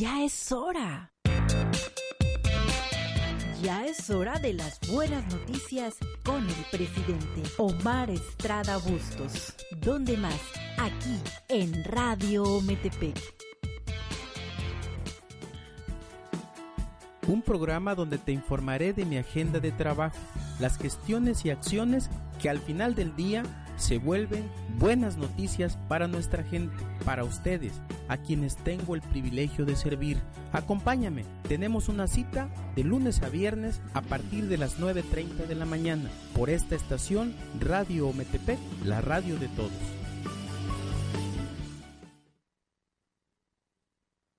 Ya es hora. Ya es hora de las buenas noticias con el presidente Omar Estrada Bustos. ¿Dónde más? Aquí en Radio Metepec. Un programa donde te informaré de mi agenda de trabajo, las gestiones y acciones que al final del día se vuelven buenas noticias para nuestra gente, para ustedes, a quienes tengo el privilegio de servir. Acompáñame, tenemos una cita de lunes a viernes a partir de las 9.30 de la mañana por esta estación Radio Ometepec, la radio de todos.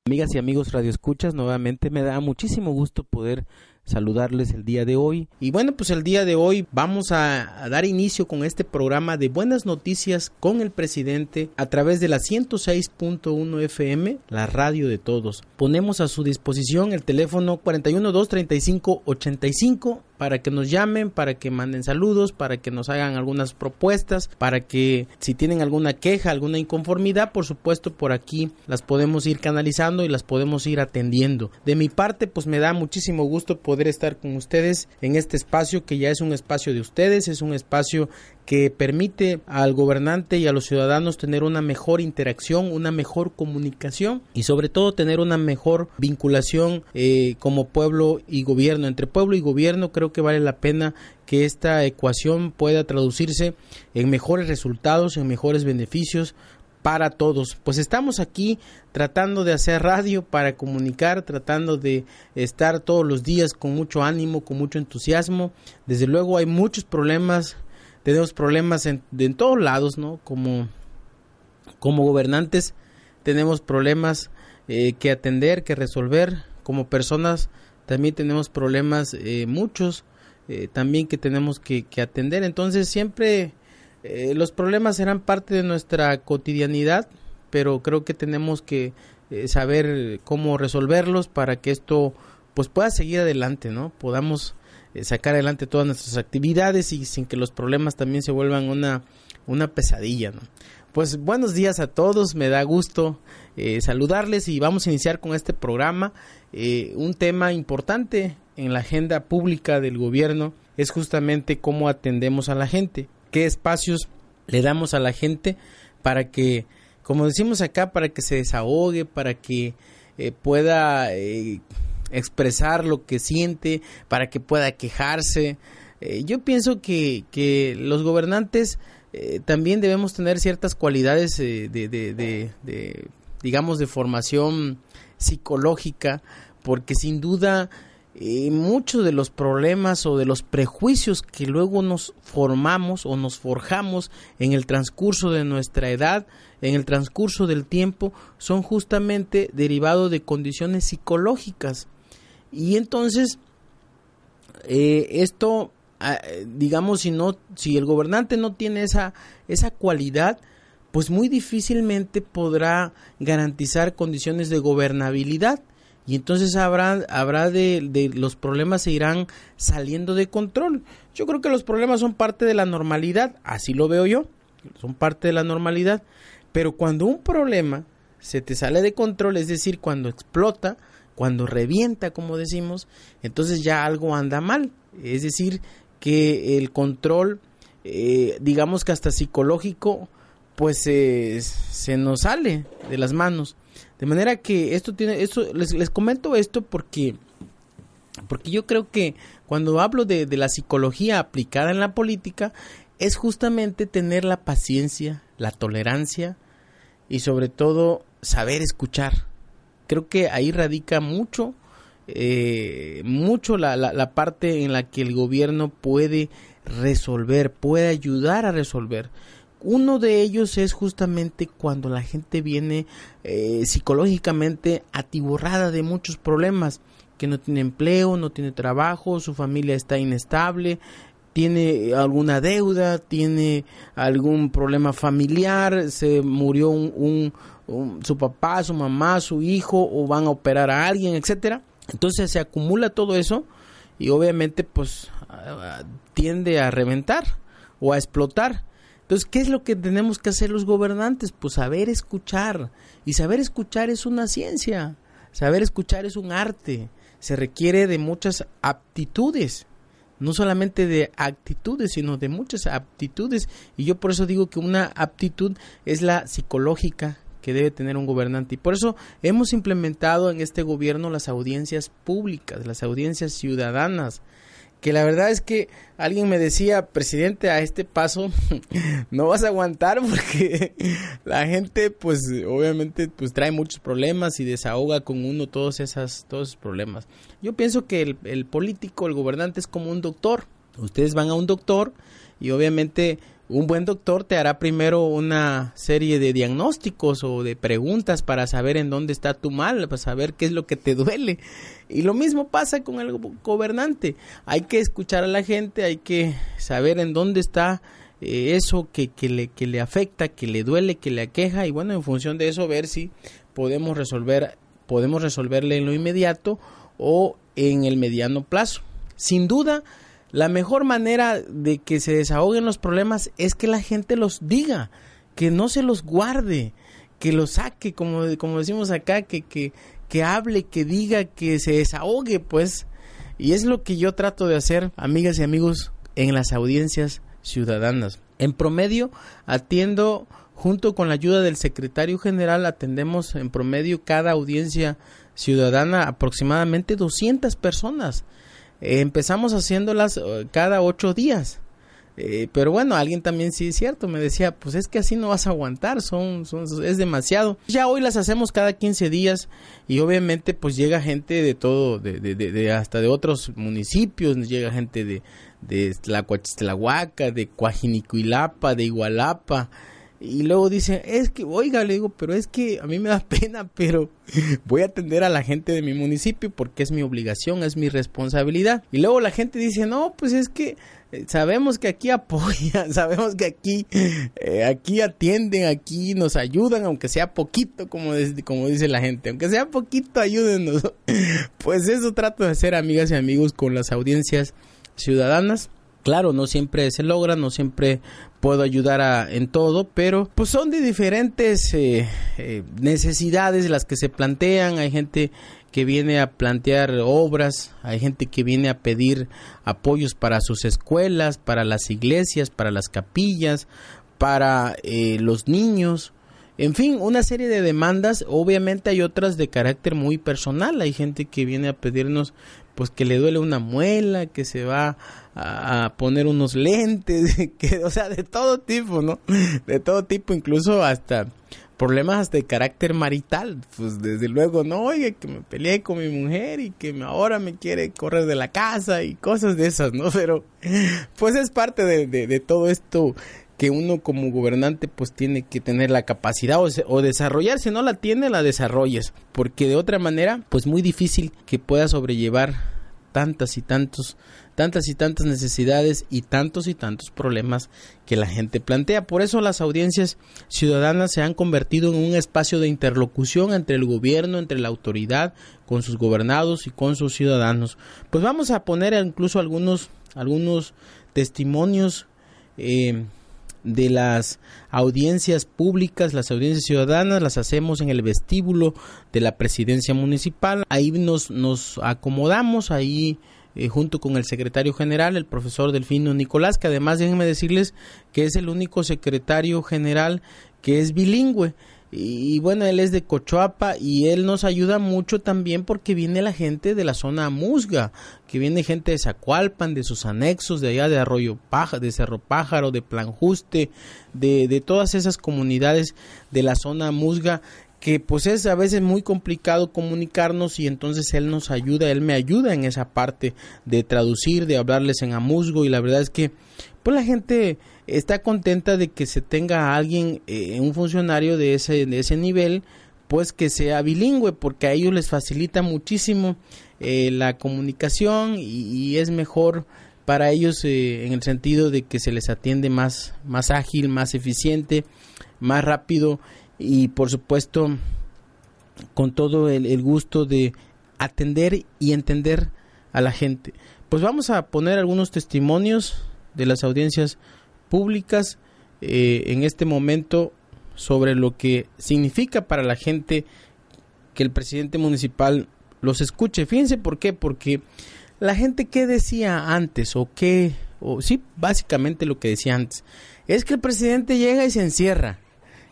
Amigas y amigos Radio Escuchas, nuevamente me da muchísimo gusto poder saludarles el día de hoy. Y bueno, pues el día de hoy vamos a, dar inicio con este programa de buenas noticias con el presidente a través de la 106.1 FM, la radio de todos. Ponemos a su disposición el teléfono 412-3585 para que nos llamen, para que manden saludos, para que nos hagan algunas propuestas, para que si tienen alguna queja, alguna inconformidad, por supuesto por aquí las podemos ir canalizando y las podemos ir atendiendo. De mi parte, pues me da muchísimo gusto poder estar con ustedes en este espacio que ya es un espacio de ustedes, es un espacio que permite al gobernante y a los ciudadanos tener una mejor interacción, una mejor comunicación y sobre todo tener una mejor vinculación eh, como pueblo y gobierno. Entre pueblo y gobierno creo que vale la pena que esta ecuación pueda traducirse en mejores resultados, en mejores beneficios para todos. Pues estamos aquí tratando de hacer radio para comunicar, tratando de estar todos los días con mucho ánimo, con mucho entusiasmo. Desde luego hay muchos problemas tenemos problemas en, en todos lados, ¿no? Como, como gobernantes tenemos problemas eh, que atender, que resolver. Como personas también tenemos problemas, eh, muchos eh, también que tenemos que, que, atender. Entonces siempre eh, los problemas serán parte de nuestra cotidianidad, pero creo que tenemos que saber cómo resolverlos para que esto pues pueda seguir adelante, ¿no? Podamos eh, sacar adelante todas nuestras actividades y sin que los problemas también se vuelvan una, una pesadilla, ¿no? Pues buenos días a todos, me da gusto eh, saludarles y vamos a iniciar con este programa. Eh, un tema importante en la agenda pública del gobierno es justamente cómo atendemos a la gente, qué espacios le damos a la gente para que, como decimos acá, para que se desahogue, para que eh, pueda eh, expresar lo que siente, para que pueda quejarse. Eh, yo pienso que, que los gobernantes eh, también debemos tener ciertas cualidades eh, de, de, digamos, de formación psicológica, porque sin duda muchos de los problemas o de los prejuicios que luego nos formamos o nos forjamos en el transcurso de nuestra edad, en el transcurso del tiempo, son justamente derivados de condiciones psicológicas. Y entonces, eh, esto, eh, digamos, si no, si el gobernante no tiene esa, esa cualidad, pues muy difícilmente podrá garantizar condiciones de gobernabilidad y entonces habrá, habrá de, de, los problemas se irán saliendo de control. Yo creo que los problemas son parte de la normalidad, así lo veo yo, son parte de la normalidad, pero cuando un problema se te sale de control, es decir, cuando explota, cuando revienta, como decimos, entonces ya algo anda mal, es decir, que el control, eh, digamos que hasta psicológico, pues eh, se nos sale de las manos. De manera que esto tiene, esto, les, les comento esto porque, porque yo creo que cuando hablo de, de, la psicología aplicada en la política, es justamente tener la paciencia, la tolerancia y sobre todo saber escuchar. Creo que ahí radica mucho, eh, mucho la, la, la parte en la que el gobierno puede resolver, puede ayudar a resolver. Uno de ellos es justamente cuando la gente viene eh, psicológicamente atiborrada de muchos problemas, que no tiene empleo, no tiene trabajo, su familia está inestable, tiene alguna deuda, tiene algún problema familiar, se murió un, su papá, su mamá, su hijo o van a operar a alguien, etcétera. Entonces se acumula todo eso y obviamente pues tiende a reventar o a explotar. Entonces, ¿qué es lo que tenemos que hacer los gobernantes? Pues saber escuchar. Y saber escuchar es una ciencia. Saber escuchar es un arte. Se requiere de muchas aptitudes no solamente de actitudes, sino de muchas aptitudes. Y yo por eso digo que una aptitud es la psicológica que debe tener un gobernante. Y por eso hemos implementado en este gobierno las audiencias públicas, las audiencias ciudadanas que la verdad es que alguien me decía, presidente, a este paso no vas a aguantar porque la gente, pues obviamente, pues trae muchos problemas y desahoga con uno todos, esas, todos esos problemas. Yo pienso que el, el político, el gobernante es como un doctor. Ustedes van a un doctor y obviamente un buen doctor te hará primero una serie de diagnósticos o de preguntas para saber en dónde está tu mal, para saber qué es lo que te duele. Y lo mismo pasa con el gobernante. Hay que escuchar a la gente, hay que saber en dónde está eh, eso que, que, le, que le afecta, que le duele, que le aqueja y bueno, en función de eso ver si podemos resolver, podemos resolverle en lo inmediato o en el mediano plazo. Sin duda, la mejor manera de que se desahoguen los problemas es que la gente los diga, que no se los guarde, que los saque, como, como decimos acá, que, que, que hable, que diga, que se desahogue, pues. Y es lo que yo trato de hacer, amigas y amigos, en las audiencias ciudadanas. En promedio, atiendo, junto con la ayuda del secretario general, atendemos en promedio cada audiencia ciudadana aproximadamente 200 personas empezamos haciéndolas eh, cada ocho días. Eh, pero bueno, alguien también sí es cierto, me decía, pues es que así no vas a aguantar, son, son, es demasiado. Ya hoy las hacemos cada 15 días y obviamente pues llega gente de todo, de, de, de, hasta de otros municipios, llega gente de, de Tlahuaca, de Coajinicuilapa, de Igualapa, y luego dice, es que, oiga, le digo, pero es que a mí me da pena, pero voy a atender a la gente de mi municipio porque es mi obligación, es mi responsabilidad. Y luego la gente dice, no, pues es que eh, sabemos que aquí apoyan, sabemos que aquí, eh, aquí atienden, aquí nos ayudan, aunque sea poquito, como, como dice la gente, aunque sea poquito, ayúdenos. pues eso trato de hacer, amigas y amigos, con las audiencias ciudadanas Claro, no siempre se logra, no siempre puedo ayudar a, en todo, pero pues son de diferentes eh, eh, necesidades las que se plantean. Hay gente que viene a plantear obras, hay gente que viene a pedir apoyos para sus escuelas, para las iglesias, para las capillas, para eh, los niños. En fin, una serie de demandas, obviamente hay otras de carácter muy personal, hay gente que viene a pedirnos pues que le duele una muela, que se va a, poner unos lentes, que, o sea, de todo tipo, ¿no? De todo tipo, incluso hasta problemas de carácter marital, pues desde luego, no, oye, que me peleé con mi mujer y que ahora me quiere correr de la casa y cosas de esas, ¿no? Pero pues es parte de, de, todo esto que uno como gobernante pues tiene que tener la capacidad o, o, desarrollar, si no la tiene la desarrolles, porque de otra manera pues muy difícil que pueda sobrellevar tantas y tantos tantas y tantas necesidades y tantos y tantos problemas que la gente plantea. Por eso las audiencias ciudadanas se han convertido en un espacio de interlocución entre el gobierno, entre la autoridad, con sus gobernados y con sus ciudadanos. Pues vamos a poner incluso algunos, algunos testimonios eh, de las audiencias públicas, las audiencias ciudadanas, las hacemos en el vestíbulo de la presidencia municipal. Ahí nos, nos acomodamos, ahí eh, junto con el secretario general, el profesor Delfino Nicolás, que además déjenme decirles que es el único secretario general que es bilingüe. Y, bueno, él es de Cochoapa y él nos ayuda mucho también porque viene la gente de la zona Musga, que viene gente de Zacualpan, de sus anexos, de allá de Arroyo Pájaro, de Cerro Pájaro, de Planjuste, de, de todas esas comunidades de la zona Musga que pues es a veces muy complicado comunicarnos y entonces él nos ayuda, él me ayuda en esa parte de traducir, de hablarles en amusgo y la verdad es que pues la gente está contenta de que se tenga alguien, eh, un funcionario de ese, de ese nivel, pues que sea bilingüe, porque a ellos les facilita muchísimo eh, la comunicación y, es mejor para ellos eh, en el sentido de que se les atiende más, más ágil, más eficiente, más rápido y por supuesto con todo el gusto de atender y entender a la gente. Pues vamos a poner algunos testimonios de las audiencias públicas eh, en este momento sobre lo que significa para la gente que el presidente municipal los escuche. Fíjense por qué, porque la gente que decía antes o qué, o sí, básicamente lo que decía antes, es que el presidente llega y se encierra,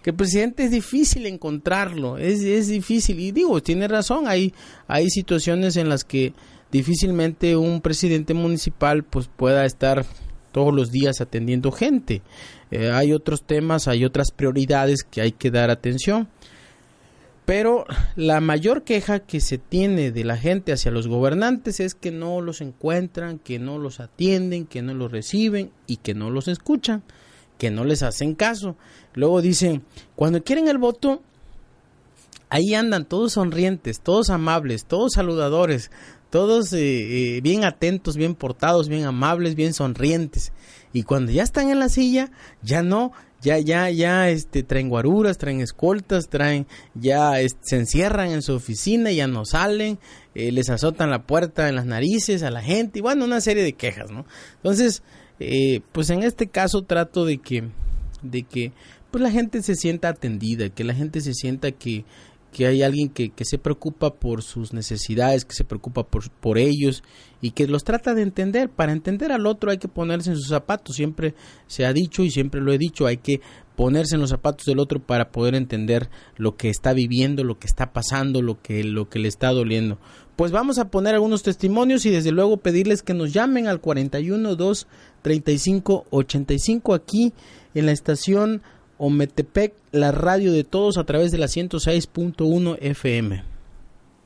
que el presidente es difícil encontrarlo, es, es difícil, y digo, tiene razón, hay, hay situaciones en las que difícilmente un presidente municipal pues pueda estar todos los días atendiendo gente. Eh, hay otros temas, hay otras prioridades que hay que dar atención. Pero la mayor queja que se tiene de la gente hacia los gobernantes es que no los encuentran, que no los atienden, que no los reciben y que no los escuchan, que no les hacen caso. Luego dicen, cuando quieren el voto, ahí andan todos sonrientes, todos amables, todos saludadores, todos eh, eh, bien atentos, bien portados, bien amables, bien sonrientes. Y cuando ya están en la silla, ya no, ya, ya, ya, este, traen guaruras, traen escoltas, traen, ya se encierran en su oficina, ya no salen, eh, les azotan la puerta en las narices a la gente, y bueno, una serie de quejas, ¿no? Entonces, pues en este caso trato de que, de que, pues la gente se sienta atendida, que la gente se sienta que, que hay alguien que, que, se preocupa por sus necesidades, que se preocupa por, por ellos y que los trata de entender. Para entender al otro hay que ponerse en sus zapatos, siempre se ha dicho y siempre lo he dicho, hay que ponerse en los zapatos del otro para poder entender lo que está viviendo, lo que está pasando, lo que, lo que le está doliendo. Pues vamos a poner algunos testimonios y desde luego pedirles que nos llamen al 41 2 35 85 aquí en la estación Ometepec, la radio de todos a través de la 106.1 FM.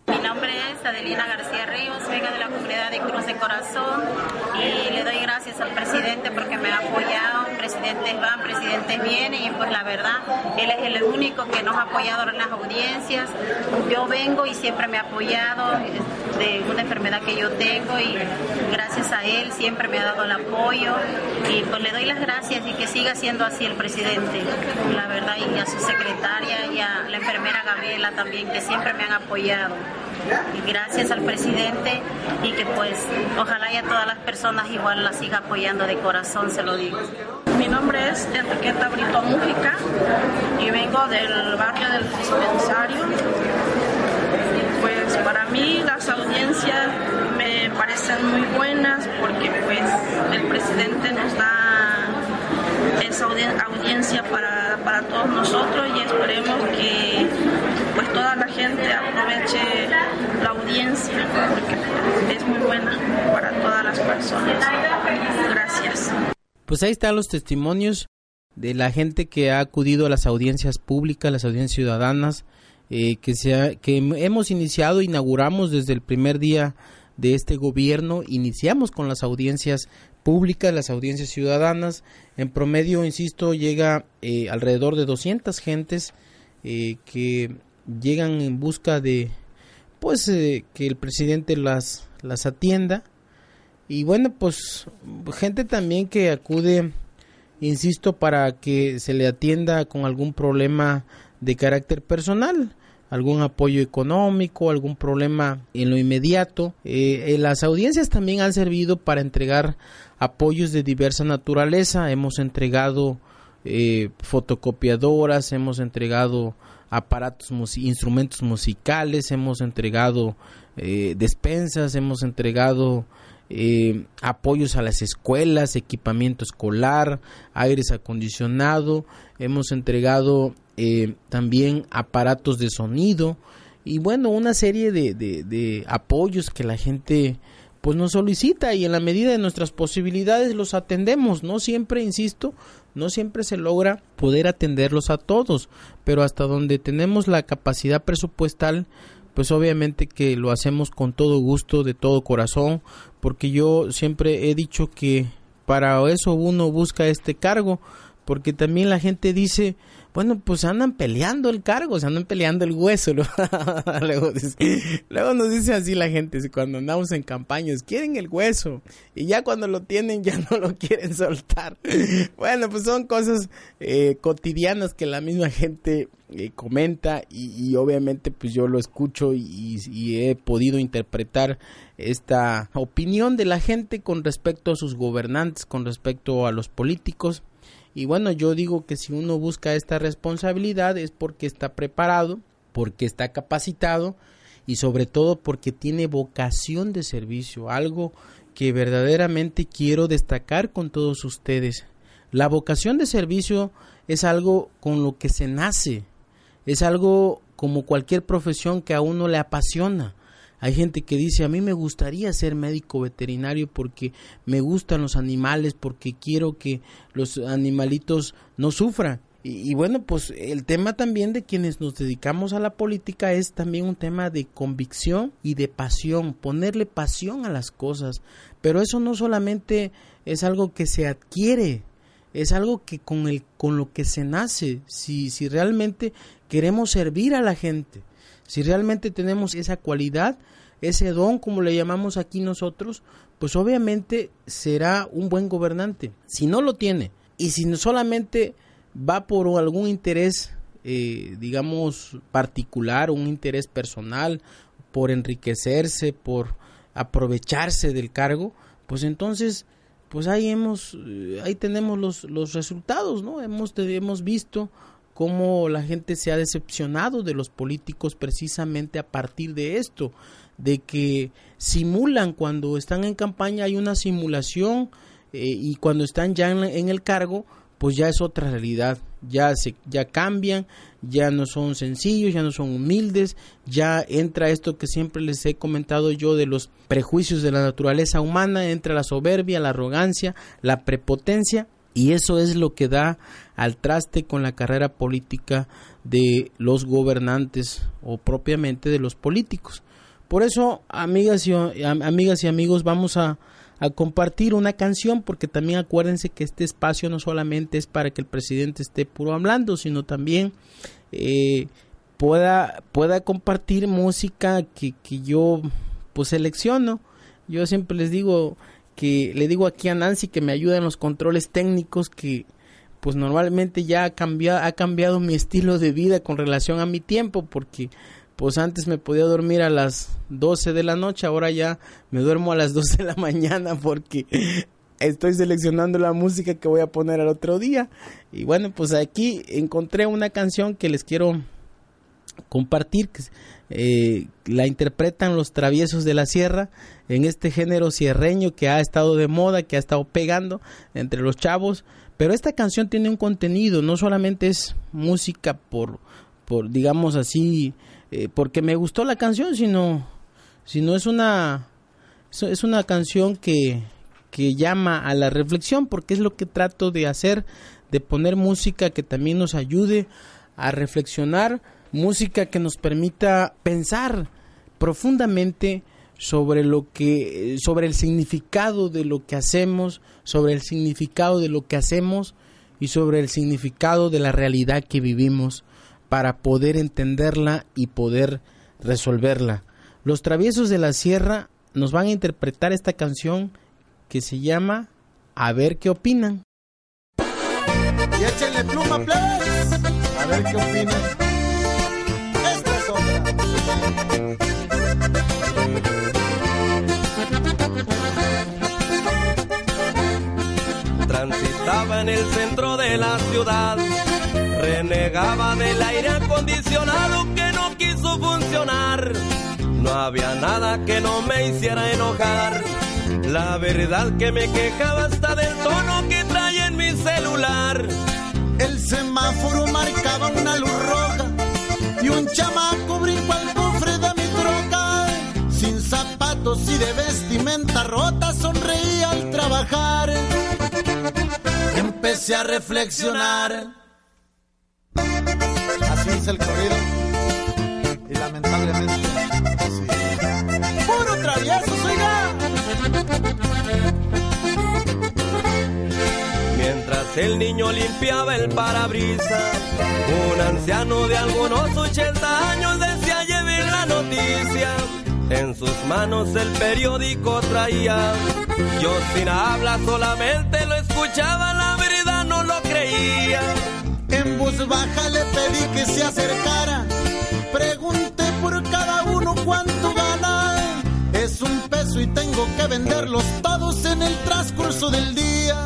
Mi nombre es Adelina García Ríos, vengo de la comunidad de Cruz de Corazón y le doy gracias al presidente porque me ha apoyado. Presidentes van, presidentes vienen y pues la verdad, él es el único que nos ha apoyado en las audiencias. Yo vengo y siempre me ha apoyado de una enfermedad que yo tengo y gracias a él siempre me ha dado el apoyo y pues le doy las gracias y que siga siendo así el presidente, la verdad, y a su secretaria y a la enfermera Gabriela también que siempre me han apoyado. Y gracias al presidente y que pues ojalá ya todas las personas igual la siga apoyando de corazón, se lo digo. Mi nombre es Enriqueta Brito Mújica y vengo del barrio del dispensario pues para mí las audiencias me parecen muy buenas porque pues el presidente nos da esa audiencia para, para todos nosotros y esperemos que pues toda la gente aproveche la audiencia porque es muy buena para todas las personas. Gracias. Pues ahí están los testimonios de la gente que ha acudido a las audiencias públicas, las audiencias ciudadanas, eh, que, sea, que hemos iniciado, inauguramos desde el primer día de este gobierno, iniciamos con las audiencias públicas, las audiencias ciudadanas, en promedio, insisto, llega eh, alrededor de 200 gentes eh, que llegan en busca de, pues, que el presidente las, las atienda. Y bueno, pues, gente también que acude, insisto, para que se le atienda con algún problema de carácter personal algún apoyo económico, algún problema en lo inmediato. Eh, eh, las audiencias también han servido para entregar apoyos de diversa naturaleza. Hemos entregado eh, fotocopiadoras, hemos entregado aparatos, instrumentos musicales, hemos entregado despensas, hemos entregado apoyos a las escuelas, equipamiento escolar, aires acondicionado, hemos entregado eh, también aparatos de sonido y bueno, una serie de, de, apoyos que la gente pues nos solicita y en la medida de nuestras posibilidades los atendemos. No siempre, insisto, no siempre se logra poder atenderlos a todos, pero hasta donde tenemos la capacidad presupuestal, pues obviamente que lo hacemos con todo gusto, de todo corazón, porque yo siempre he dicho que para eso uno busca este cargo, porque también la gente dice, bueno, pues andan peleando el cargo, se andan peleando el hueso. luego, luego, nos dice así la gente, cuando andamos en campañas, quieren el hueso y ya cuando lo tienen ya no lo quieren soltar. bueno, pues son cosas eh, cotidianas que la misma gente eh, comenta y, obviamente pues yo lo escucho y he podido interpretar esta opinión de la gente con respecto a sus gobernantes, con respecto a los políticos y bueno, yo digo que si uno busca esta responsabilidad es porque está preparado, porque está capacitado y sobre todo porque tiene vocación de servicio, algo que verdaderamente quiero destacar con todos ustedes. La vocación de servicio es algo con lo que se nace, es algo como cualquier profesión que a uno le apasiona. Hay gente que dice, a mí me gustaría ser médico veterinario porque me gustan los animales, porque quiero que los animalitos no sufran. Y, bueno, pues el tema también de quienes nos dedicamos a la política es también un tema de convicción y de pasión, ponerle pasión a las cosas. Pero eso no solamente es algo que se adquiere, es algo que con, el, con lo que se nace, si, si realmente queremos servir a la gente, si realmente tenemos esa cualidad, ese don, como le llamamos aquí nosotros, pues obviamente será un buen gobernante. Si no lo tiene y si solamente va por algún interés, eh, digamos, particular, un interés personal, por enriquecerse, por aprovecharse del cargo, pues entonces, pues ahí hemos, eh, ahí tenemos los, los resultados, ¿no? Hemos, hemos visto cómo la gente se ha decepcionado de los políticos precisamente a partir de esto de que simulan cuando están en campaña, hay una simulación eh, y cuando están ya en, el cargo, pues ya es otra realidad, ya se ya cambian, ya no son sencillos, ya no son humildes, ya entra esto que siempre les he comentado yo de los prejuicios de la naturaleza humana, entra la soberbia, la arrogancia, la prepotencia y eso es lo que da al traste con la carrera política de los gobernantes o propiamente de los políticos. Por eso, amigas y, amigas y amigos, vamos a, compartir una canción porque también acuérdense que este espacio no solamente es para que el presidente esté puro hablando, sino también eh, pueda, pueda compartir música que, que yo pues selecciono. Yo siempre les digo que le digo aquí a Nancy que me ayuda en los controles técnicos que pues normalmente ya ha cambiado, ha cambiado mi estilo de vida con relación a mi tiempo porque pues antes me podía dormir a las 12 de la noche, ahora ya me duermo a las 12 de la mañana porque estoy seleccionando la música que voy a poner al otro día. Y bueno, pues aquí encontré una canción que les quiero compartir, eh, la interpretan los traviesos de la sierra en este género sierreño que ha estado de moda, que ha estado pegando entre los chavos. Pero esta canción tiene un contenido, no solamente es música por, por digamos así, eh, porque me gustó la canción, sino, sino es una es una canción que, que llama a la reflexión, porque es lo que trato de hacer, de poner música que también nos ayude a reflexionar, música que nos permita pensar profundamente sobre lo que sobre el significado de lo que hacemos, sobre el significado de lo que hacemos y sobre el significado de la realidad que vivimos para poder entenderla y poder resolverla. Los traviesos de la sierra nos van a interpretar esta canción que se llama A ver qué opinan. Y échenle pluma, A ver qué opinan. Esta es otra. Transitaba en el centro de la ciudad Renegaba del aire acondicionado que no quiso funcionar. No había nada que no me hiciera enojar. La verdad que me quejaba hasta del tono que trae en mi celular. El semáforo marcaba una luz roja y un chamaco brincó al cofre de mi troca. Sin zapatos y de vestimenta rota sonreía al trabajar. Empecé a reflexionar Así es el corrido. Y lamentablemente, así. ¡Puro travieso, oiga! el niño limpiaba el parabrisas. Un anciano de algunos 80 años decía llevar la noticia. En sus manos el periódico traía. Yo sin habla solamente lo escuchaba, la verdad no lo creía. En voz baja le pedí que se acercara. Pregunté por cada uno cuánto gana. Es un peso y tengo que venderlos todos en el transcurso del día.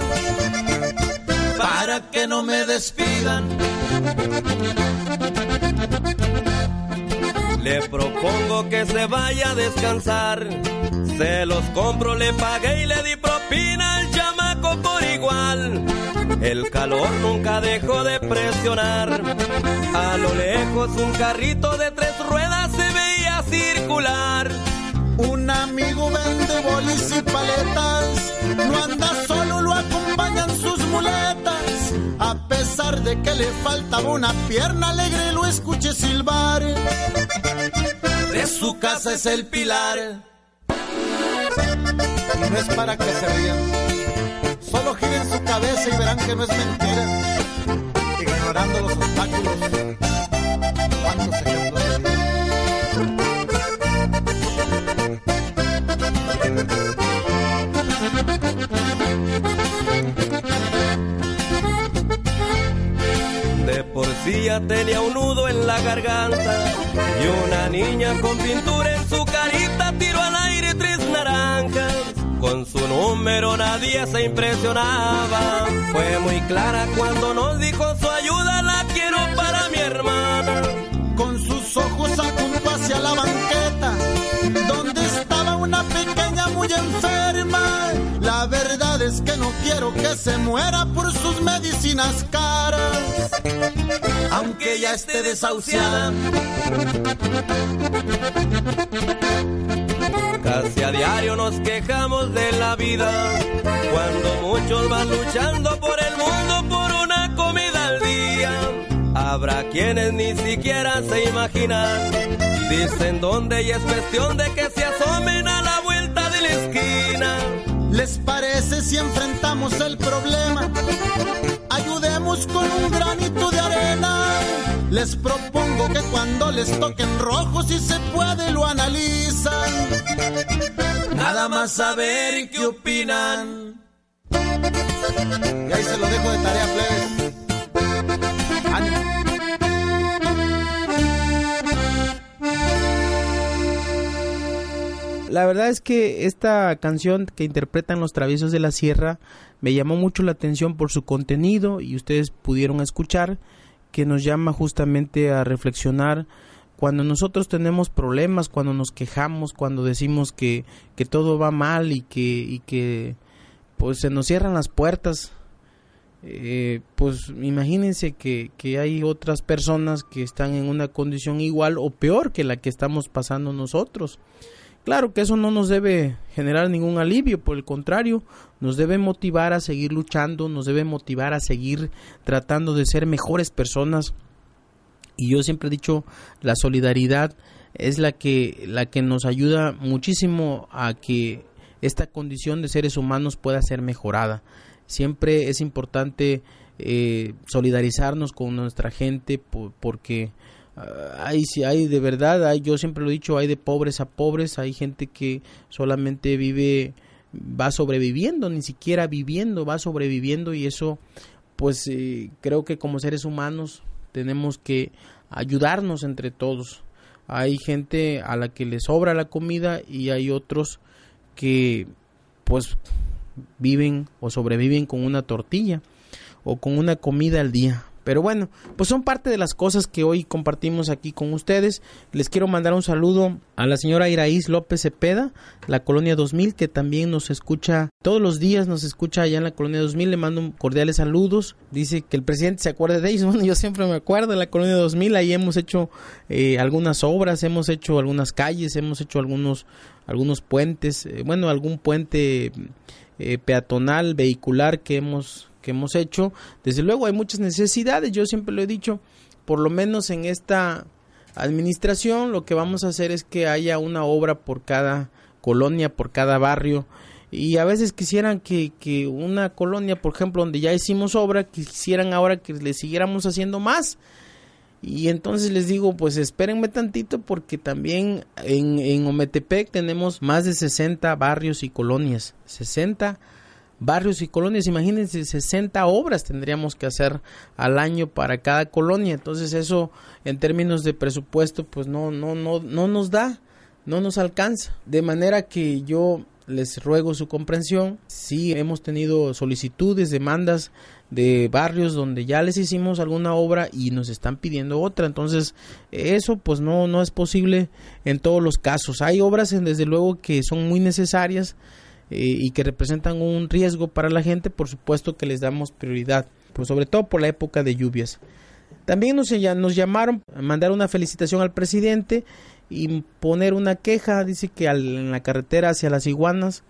Para que no me despidan. Le propongo que se vaya a descansar. Se los compro, le pagué y le di propina al chamaco por igual. El calor nunca dejó de presionar. A lo lejos un carrito de tres ruedas se veía circular. Un amigo vende bolis y paletas. No anda solo, lo acompañan sus muletas. A pesar de que le faltaba una pierna alegre, lo escuché silbar. De su casa es el pilar. Y no es para que se rían. Solo giren su cabeza y verán que no es mentira. Ignorando los obstáculos. ¿Cuántos ejemplos Ya tenía un nudo en la garganta y una niña con pintura en su carita tiró al aire tres naranjas. Con su número nadie se impresionaba. Fue muy clara cuando nos dijo su ayuda la quiero para mi hermana. Con sus ojos apuntó hacia la banqueta, donde estaba una pequeña muy enferma. La verdad es que no quiero que se muera por sus medicinas caras, aunque ya esté desahuciada. Casi a diario nos quejamos de la vida, cuando muchos van luchando por el mundo por una comida al día. Habrá quienes ni siquiera se imaginan, dicen dónde y es cuestión de que se asomen a la vuelta de la esquina. ¿Les parece si enfrentamos el problema? Ayudemos con un granito de arena. Les propongo que cuando les toquen rojo, si se puede, lo analizan. Nada más saber qué opinan. Y ahí se lo dejo de tarea, plebes. Ánimo. La verdad es que esta canción que interpretan los traviesos de la sierra me llamó mucho la atención por su contenido y ustedes pudieron escuchar que nos llama justamente a reflexionar cuando nosotros tenemos problemas, cuando nos quejamos, cuando decimos que, que todo va mal y que, y que pues se nos cierran las puertas, eh, pues imagínense que, que hay otras personas que están en una condición igual o peor que la que estamos pasando nosotros. Claro que eso no nos debe generar ningún alivio, por el contrario, nos debe motivar a seguir luchando, nos debe motivar a seguir tratando de ser mejores personas. Y yo siempre he dicho, la solidaridad es la que la que nos ayuda muchísimo a que esta condición de seres humanos pueda ser mejorada. Siempre es importante eh, solidarizarnos con nuestra gente por, porque hay si hay de verdad hay yo siempre lo he dicho hay de pobres a pobres hay gente que solamente vive va sobreviviendo ni siquiera viviendo va sobreviviendo y eso pues eh, creo que como seres humanos tenemos que ayudarnos entre todos. Hay gente a la que le sobra la comida y hay otros que pues viven o sobreviven con una tortilla o con una comida al día pero bueno, pues son parte de las cosas que hoy compartimos aquí con ustedes. Les quiero mandar un saludo a la señora Iraíz López Cepeda, la Colonia 2000, que también nos escucha todos los días, nos escucha allá en la Colonia 2000. Le mando cordiales saludos. Dice que el presidente se acuerde de ellos. Bueno, yo siempre me acuerdo de la Colonia 2000. Ahí hemos hecho eh, algunas obras, hemos hecho algunas calles, hemos hecho algunos, algunos puentes. Eh, bueno, algún puente eh, peatonal, vehicular que hemos que hemos hecho. Desde luego hay muchas necesidades, yo siempre lo he dicho, por lo menos en esta administración lo que vamos a hacer es que haya una obra por cada colonia, por cada barrio y a veces quisieran que, que una colonia, por ejemplo, donde ya hicimos obra, quisieran ahora que le siguiéramos haciendo más. Y entonces les digo, pues espérenme tantito porque también en, en Ometepec tenemos más de 60 barrios y colonias. 60 barrios y colonias. Imagínense, 60 obras tendríamos que hacer al año para cada colonia. Entonces eso en términos de presupuesto pues no, no, no, no nos da, no nos alcanza. De manera que yo les ruego su comprensión. Sí, hemos tenido solicitudes, demandas de barrios donde ya les hicimos alguna obra y nos están pidiendo otra. Entonces, eso pues no, no es posible en todos los casos. Hay obras, desde luego, que son muy necesarias y que representan un riesgo para la gente, por supuesto que les damos prioridad, pues sobre todo por la época de lluvias. También nos, nos llamaron mandar una felicitación al presidente y poner una queja, dice que en la carretera hacia las iguanas,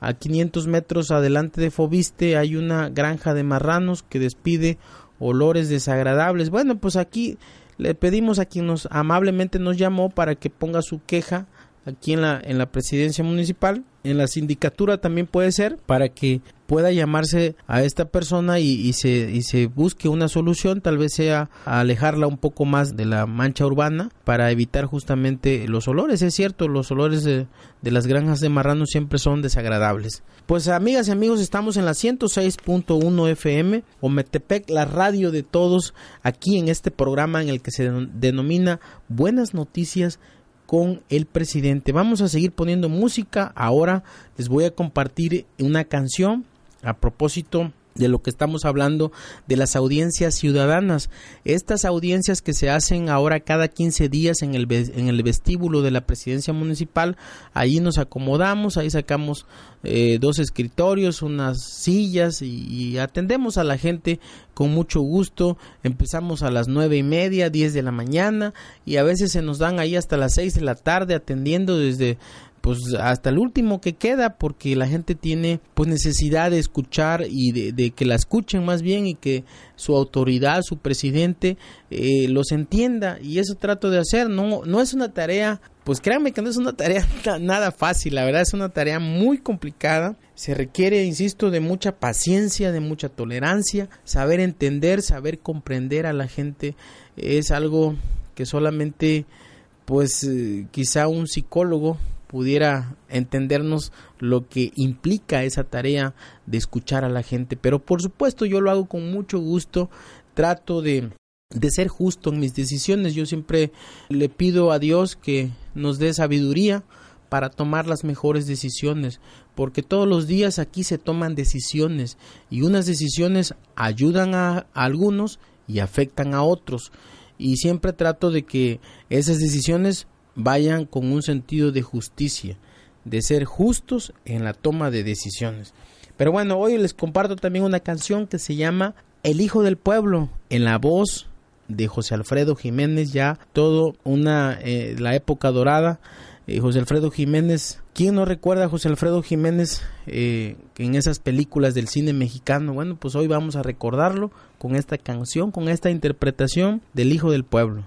a 500 metros adelante de Fobiste hay una granja de marranos que despide olores desagradables. Bueno, pues aquí le pedimos a quien nos amablemente nos llamó para que ponga su queja aquí en la, en la presidencia municipal, en la sindicatura también puede ser, para que pueda llamarse a esta persona y, se, y se busque una solución, tal vez sea alejarla un poco más de la mancha urbana para evitar justamente los olores. Es cierto, los olores de, las granjas de marranos siempre son desagradables. Pues amigas y amigos, estamos en la 106.1 FM o Metepec, la radio de todos, aquí en este programa en el que se denomina Buenas Noticias con el presidente. Vamos a seguir poniendo música. Ahora les voy a compartir una canción a propósito de lo que estamos hablando de las audiencias ciudadanas. Estas audiencias que se hacen ahora cada 15 días en el, en el vestíbulo de la presidencia municipal, ahí nos acomodamos, ahí sacamos eh, dos escritorios, unas sillas y, atendemos a la gente con mucho gusto. Empezamos a las nueve y media, 10 de la mañana y a veces se nos dan ahí hasta las 6 de la tarde atendiendo desde pues hasta el último que queda porque la gente tiene pues necesidad de escuchar y de, que la escuchen más bien y que su autoridad su presidente eh, los entienda. Y eso trato de hacer. No no es una tarea pues créanme que no es una tarea nada fácil. La verdad es una tarea muy complicada. Se requiere insisto de mucha paciencia de mucha tolerancia. Saber entender saber comprender a la gente es algo que solamente pues eh, quizá un psicólogo pudiera entendernos lo que implica esa tarea de escuchar a la gente. Pero por supuesto yo lo hago con mucho gusto, trato de, de ser justo en mis decisiones. Yo siempre le pido a Dios que nos dé sabiduría para tomar las mejores decisiones, porque todos los días aquí se toman decisiones y unas decisiones ayudan a, a algunos y afectan a otros. Y siempre trato de que esas decisiones vayan con un sentido de justicia, de ser justos en la toma de decisiones. Pero bueno, hoy les comparto también una canción que se llama El Hijo del Pueblo, en la voz de José Alfredo Jiménez, ya todo una eh, la época dorada. Eh, José Alfredo Jiménez, ¿quién no recuerda a José Alfredo Jiménez eh, en esas películas del cine mexicano? Bueno, pues hoy vamos a recordarlo con esta canción, con esta interpretación del Hijo del Pueblo.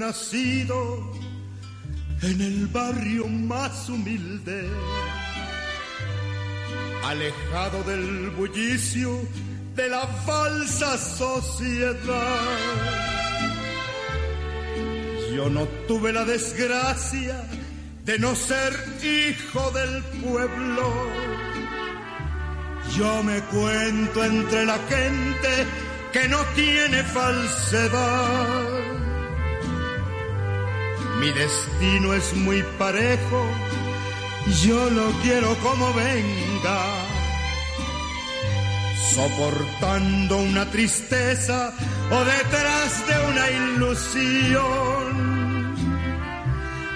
Nacido en el barrio más humilde, alejado del bullicio de la falsa sociedad. Yo no tuve la desgracia de no ser hijo del pueblo. Yo me cuento entre la gente que no tiene falsedad. Mi destino es muy parejo, yo lo quiero como venga, soportando una tristeza o detrás de una ilusión.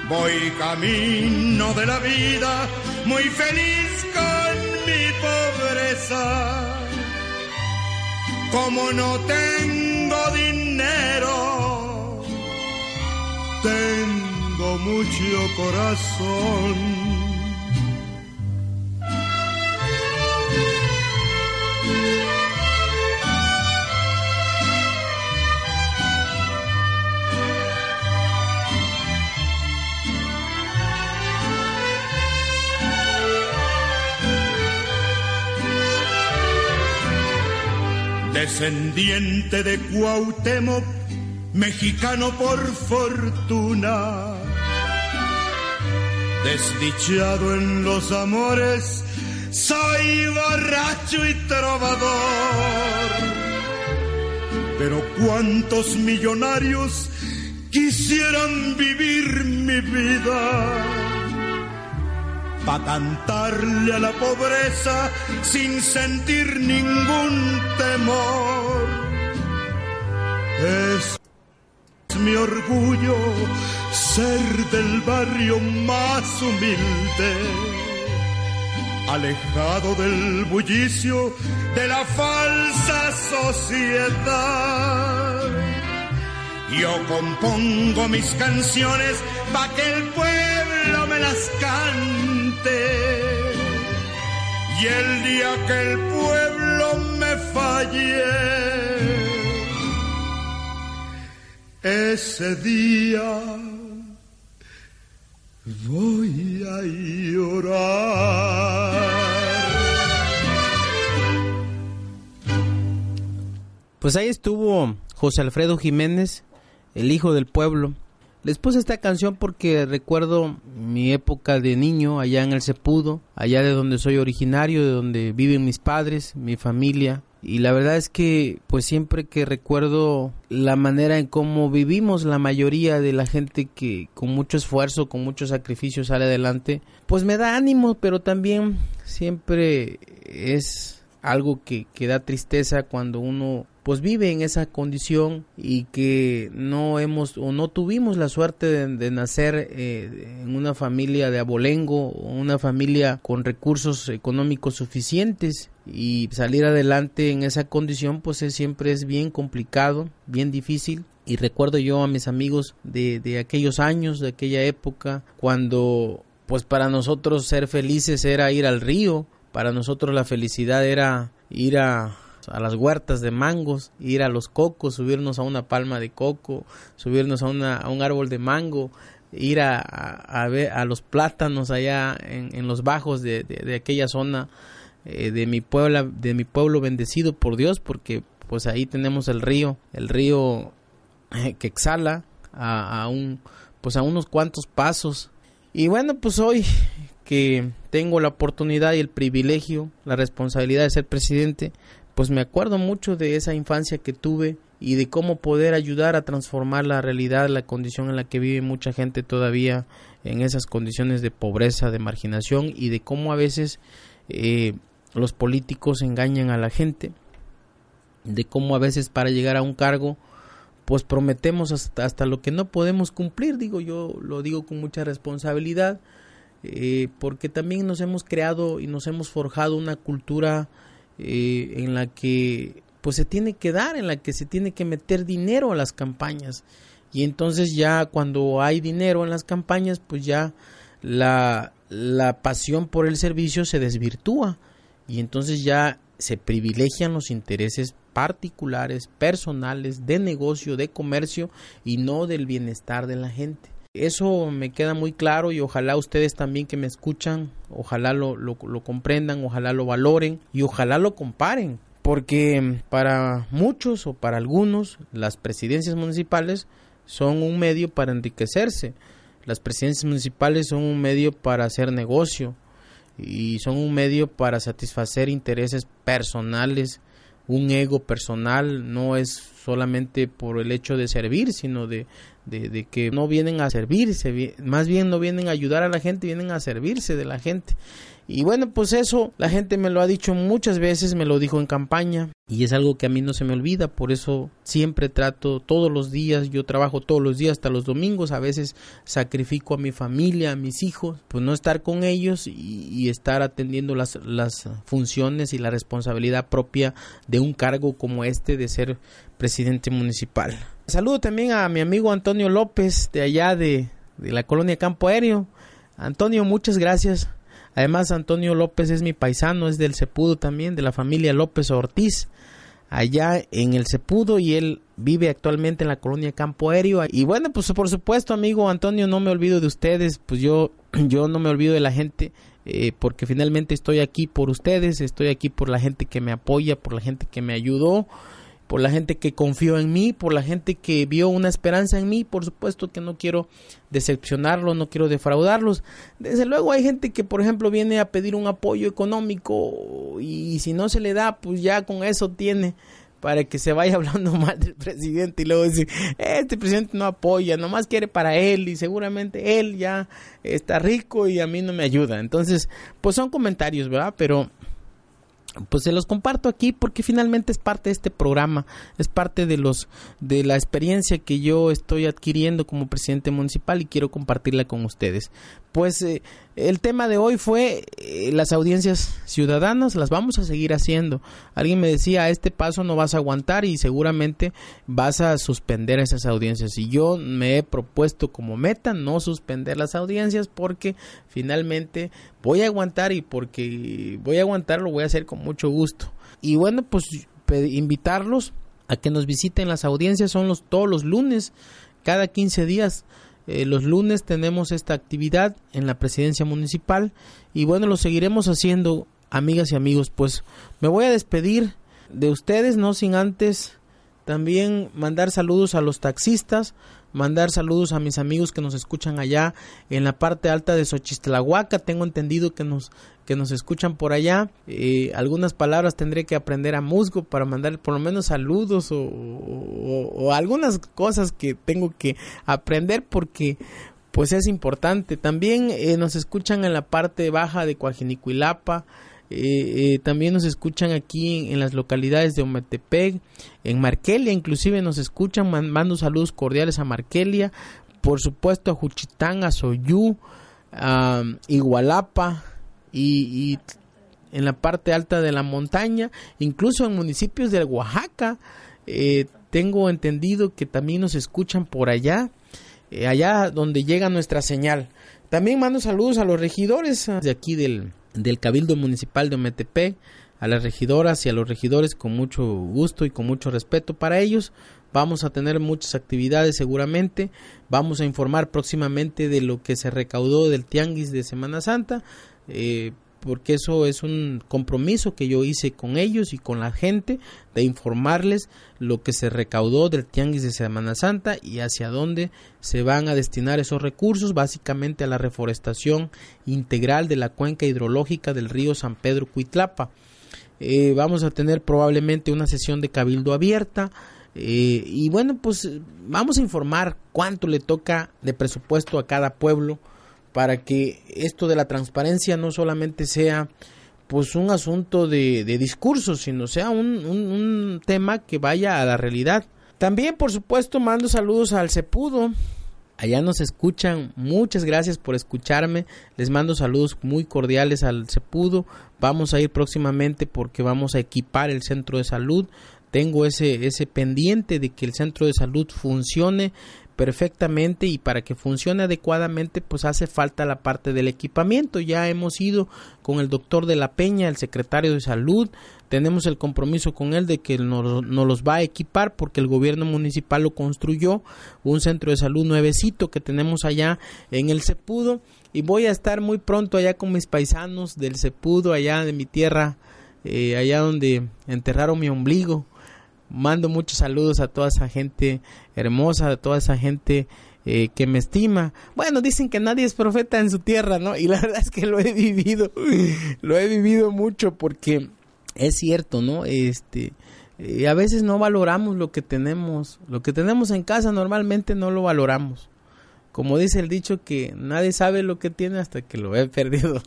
Voy camino de la vida, muy feliz con mi pobreza como no tengo dinero, tengo mucho corazón. descendiente de Cuauhtémoc, mexicano por fortuna, desdichado en los amores, soy borracho y trovador. Pero cuántos millonarios quisieran vivir mi vida pa' cantarle a la pobreza sin sentir ningún temor. Es mi orgullo ser del barrio más humilde, alejado del bullicio de la falsa sociedad. Yo compongo mis canciones pa' que el pueblo me las cante. Y el día que el pueblo me falle, ese día voy a llorar. Pues ahí estuvo José Alfredo Jiménez el Hijo del Pueblo. Les puse esta canción porque recuerdo mi época de niño allá en el Cepudo, allá de donde soy originario, de donde viven mis padres, mi familia. Y la verdad es que pues siempre que recuerdo la manera en cómo vivimos la mayoría de la gente que con mucho esfuerzo, con mucho sacrificio sale adelante, pues me da ánimo, pero también siempre es algo que, que da tristeza cuando uno pues vive en esa condición y que no hemos o no tuvimos la suerte de, nacer eh, en una familia de abolengo o una familia con recursos económicos suficientes y salir adelante en esa condición pues siempre es bien complicado, bien difícil. Y recuerdo yo a mis amigos de, de aquellos años, de aquella época cuando pues para nosotros ser felices era ir al río, para nosotros la felicidad era ir a a las huertas de mangos, ir a los cocos, subirnos a una palma de coco, subirnos a, una, a un árbol de mango, ir a, a, ver a los plátanos allá en, los bajos de, de, aquella zona eh, de mi pueblo de mi pueblo bendecido por Dios porque pues ahí tenemos el río el río eh, que exhala a, a un pues a unos cuantos pasos. Y bueno pues hoy que tengo la oportunidad y el privilegio la responsabilidad de ser presidente pues me acuerdo mucho de esa infancia que tuve y de cómo poder ayudar a transformar la realidad, la condición en la que vive mucha gente todavía en esas condiciones de pobreza, de marginación y de cómo a veces eh, los políticos engañan a la gente, de cómo a veces para llegar a un cargo pues prometemos hasta, lo que no podemos cumplir, digo yo lo digo con mucha responsabilidad, eh, porque también nos hemos creado y nos hemos forjado una cultura eh, en la que pues se tiene que dar, en la que se tiene que meter dinero a las campañas. Y entonces ya cuando hay dinero en las campañas, pues ya la, la pasión por el servicio se desvirtúa. Y entonces ya se privilegian los intereses particulares, personales, de negocio, de comercio y no del bienestar de la gente. Eso me queda muy claro y ojalá ustedes también que me escuchan, ojalá lo, comprendan, ojalá lo valoren y ojalá lo comparen. Porque para muchos o para algunos las presidencias municipales son un medio para enriquecerse. Las presidencias municipales son un medio para hacer negocio y son un medio para satisfacer intereses personales, un ego personal, no es solamente por el hecho de servir, sino de, de, que no vienen a servirse, más bien no vienen a ayudar a la gente, vienen a servirse de la gente. Y bueno, pues eso la gente me lo ha dicho muchas veces, me lo dijo en campaña y es algo que a mí no se me olvida, por eso siempre trato todos los días, yo trabajo todos los días hasta los domingos, a veces sacrifico a mi familia, a mis hijos, pues no estar con ellos y, estar atendiendo las, las funciones y la responsabilidad propia de un cargo como este de ser presidente municipal. Saludo también a mi amigo Antonio López de allá de, de la colonia Campo Aéreo. Antonio, muchas gracias Además, Antonio López es mi paisano, es del Cepudo también, de la familia López Ortiz, allá en el Cepudo, y él vive actualmente en la colonia Campo Aéreo. Y bueno, pues por supuesto, amigo Antonio, no me olvido de ustedes, pues yo, yo no me olvido de la gente. Eh, porque finalmente estoy aquí por ustedes, estoy aquí por la gente que me apoya, por la gente que me ayudó, por la gente que confió en mí, por la gente que vio una esperanza en mí, por supuesto que no quiero decepcionarlos, no quiero defraudarlos. Desde luego hay gente que, por ejemplo, viene a pedir un apoyo económico y si no se le da, pues ya con eso tiene para que se vaya hablando mal del presidente y luego decir, este presidente no apoya, nomás quiere para él y seguramente él ya está rico y a mí no me ayuda. Entonces, pues son comentarios, ¿verdad? Pero pues se los comparto aquí porque finalmente es parte de este programa, es parte de los de la experiencia que yo estoy adquiriendo como presidente municipal y quiero compartirla con ustedes. Pues eh, el tema de hoy fue eh, las audiencias ciudadanas, las vamos a seguir haciendo. Alguien me decía, a este paso no vas a aguantar y seguramente vas a suspender esas audiencias. Y yo me he propuesto como meta no suspender las audiencias porque finalmente voy a aguantar y porque voy a aguantar lo voy a hacer con mucho gusto. Y bueno, pues invitarlos a que nos visiten las audiencias, son los, todos los lunes, cada 15 días eh, los lunes tenemos esta actividad en la presidencia municipal y bueno, lo seguiremos haciendo, amigas y amigos. Pues me voy a despedir de ustedes, no sin antes también mandar saludos a los taxistas, mandar saludos a mis amigos que nos escuchan allá en la parte alta de Xochistlahuaca. Tengo entendido que nos, que nos escuchan por allá. Eh, algunas palabras tendré que aprender a musgo para mandar por lo menos saludos o, algunas cosas que tengo que aprender porque pues es importante. También eh, nos escuchan en la parte baja de Coajinicuilapa. Eh, también nos escuchan aquí en, las localidades de Ometepec, en Markelia, inclusive nos escuchan, mando saludos cordiales a Markelia, por supuesto a Juchitán, a Soyú, a Igualapa y, en la parte alta de la montaña, incluso en municipios de Oaxaca, eh, tengo entendido que también nos escuchan por allá, eh, allá donde llega nuestra señal. También mando saludos a los regidores de aquí del, del Cabildo Municipal de Ometepec, a las regidoras y a los regidores con mucho gusto y con mucho respeto para ellos. Vamos a tener muchas actividades seguramente. Vamos a informar próximamente de lo que se recaudó del Tianguis de Semana Santa. Eh, porque eso es un compromiso que yo hice con ellos y con la gente de informarles lo que se recaudó del tianguis de Semana Santa y hacia dónde se van a destinar esos recursos, básicamente a la reforestación integral de la cuenca hidrológica del río San Pedro Cuitlapa. Eh, vamos a tener probablemente una sesión de cabildo abierta. Eh, y bueno, pues vamos a informar cuánto le toca de presupuesto a cada pueblo para que esto de la transparencia no solamente sea pues un asunto de, de discurso, sino sea un, tema que vaya a la realidad. También, por supuesto, mando saludos al Cepudo. Allá nos escuchan. Muchas gracias por escucharme. Les mando saludos muy cordiales al Cepudo. Vamos a ir próximamente porque vamos a equipar el centro de salud. Tengo ese, ese pendiente de que el centro de salud funcione perfectamente y para que funcione adecuadamente pues hace falta la parte del equipamiento. Ya hemos ido con el doctor de la Peña el secretario de salud. Tenemos el compromiso con él de que nos, los va a equipar porque el gobierno municipal lo construyó un centro de salud nuevecito que tenemos allá en el Cepudo. Y voy a estar muy pronto allá con mis paisanos del Cepudo allá de mi tierra eh, allá donde enterraron mi ombligo mando muchos saludos a toda esa gente hermosa, a toda esa gente eh, que me estima. Bueno, dicen que nadie es profeta en su tierra, ¿no? Y la verdad es que lo he vivido, lo he vivido mucho porque es cierto, ¿no? Este, eh, a veces no valoramos lo que tenemos, lo que tenemos en casa normalmente no lo valoramos. Como dice el dicho que nadie sabe lo que tiene hasta que lo ve perdido.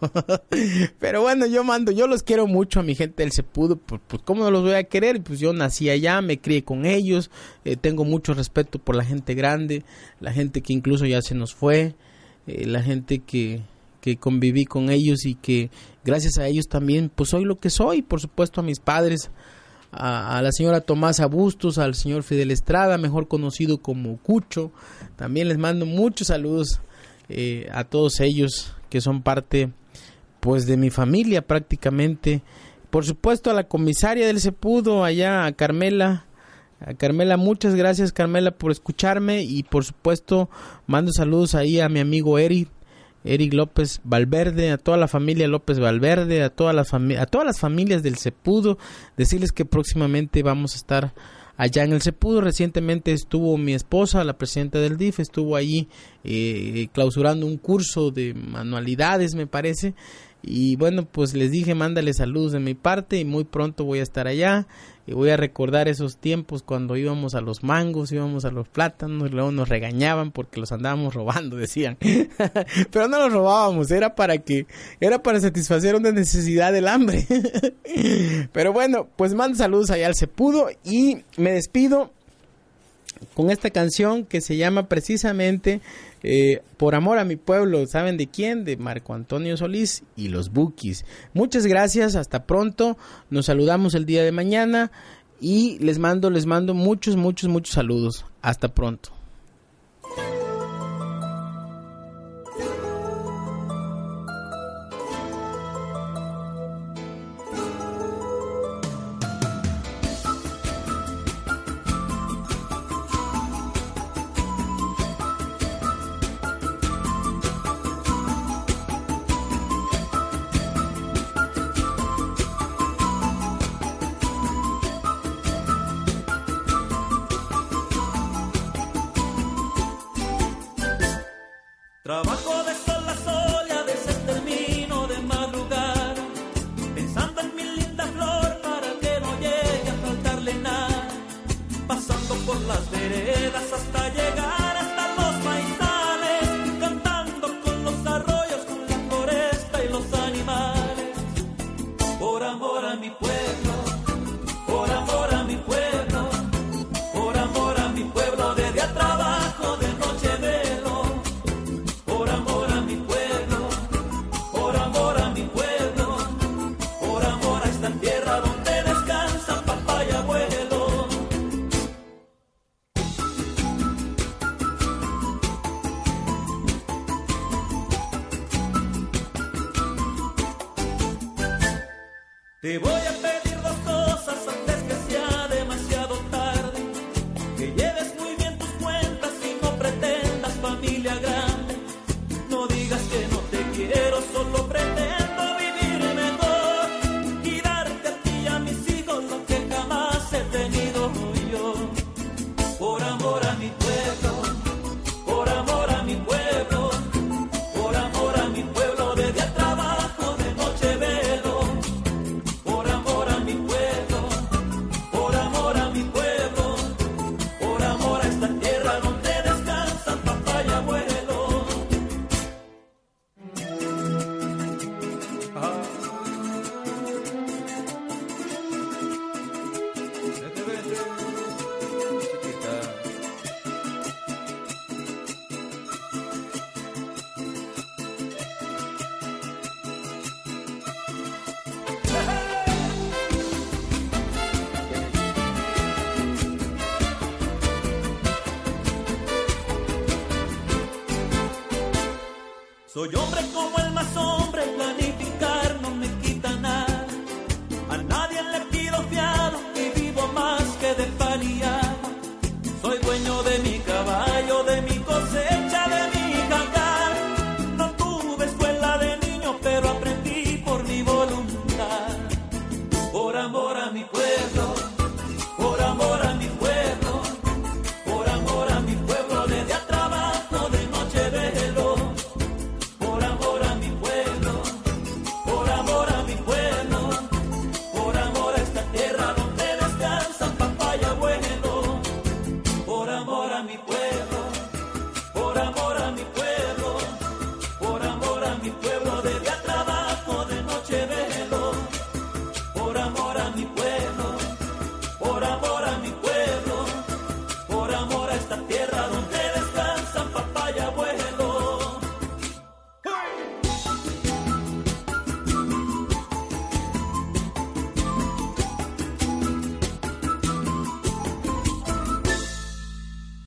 Pero bueno, yo mando, yo los quiero mucho a mi gente del Cepudo, pues, pues cómo no los voy a querer, pues yo nací allá, me crié con ellos, eh, tengo mucho respeto por la gente grande, la gente que incluso ya se nos fue, eh, la gente que, que conviví con ellos y que gracias a ellos también pues soy lo que soy, por supuesto a mis padres, a, la señora Tomasa Bustos, al señor Fidel Estrada, mejor conocido como Cucho. También les mando muchos saludos eh, a todos ellos que son parte pues de mi familia prácticamente. Por supuesto a la comisaria del Cepudo, allá a Carmela. A Carmela, muchas gracias Carmela por escucharme y por supuesto mando saludos ahí a mi amigo Eric Eric López Valverde, a toda la familia López Valverde, a, todas las a todas las familias del Cepudo, decirles que próximamente vamos a estar allá en el Cepudo. Recientemente estuvo mi esposa, la presidenta del DIF, estuvo allí eh, clausurando un curso de manualidades, me parece. Y bueno, pues les dije, mándale saludos de mi parte y muy pronto voy a estar allá y voy a recordar esos tiempos cuando íbamos a los mangos, íbamos a los plátanos, y luego nos regañaban porque los andábamos robando, decían. Pero no los robábamos, era para que, era para satisfacer una necesidad del hambre. Pero bueno, pues mando saludos allá al Cepudo y me despido con esta canción que se llama precisamente eh, Por amor a mi pueblo. ¿Saben de quién? De Marco Antonio Solís y los Bukis. Muchas gracias, hasta pronto. Nos saludamos el día de mañana y les mando, les mando muchos, muchos, muchos saludos. Hasta pronto. Soy hombre como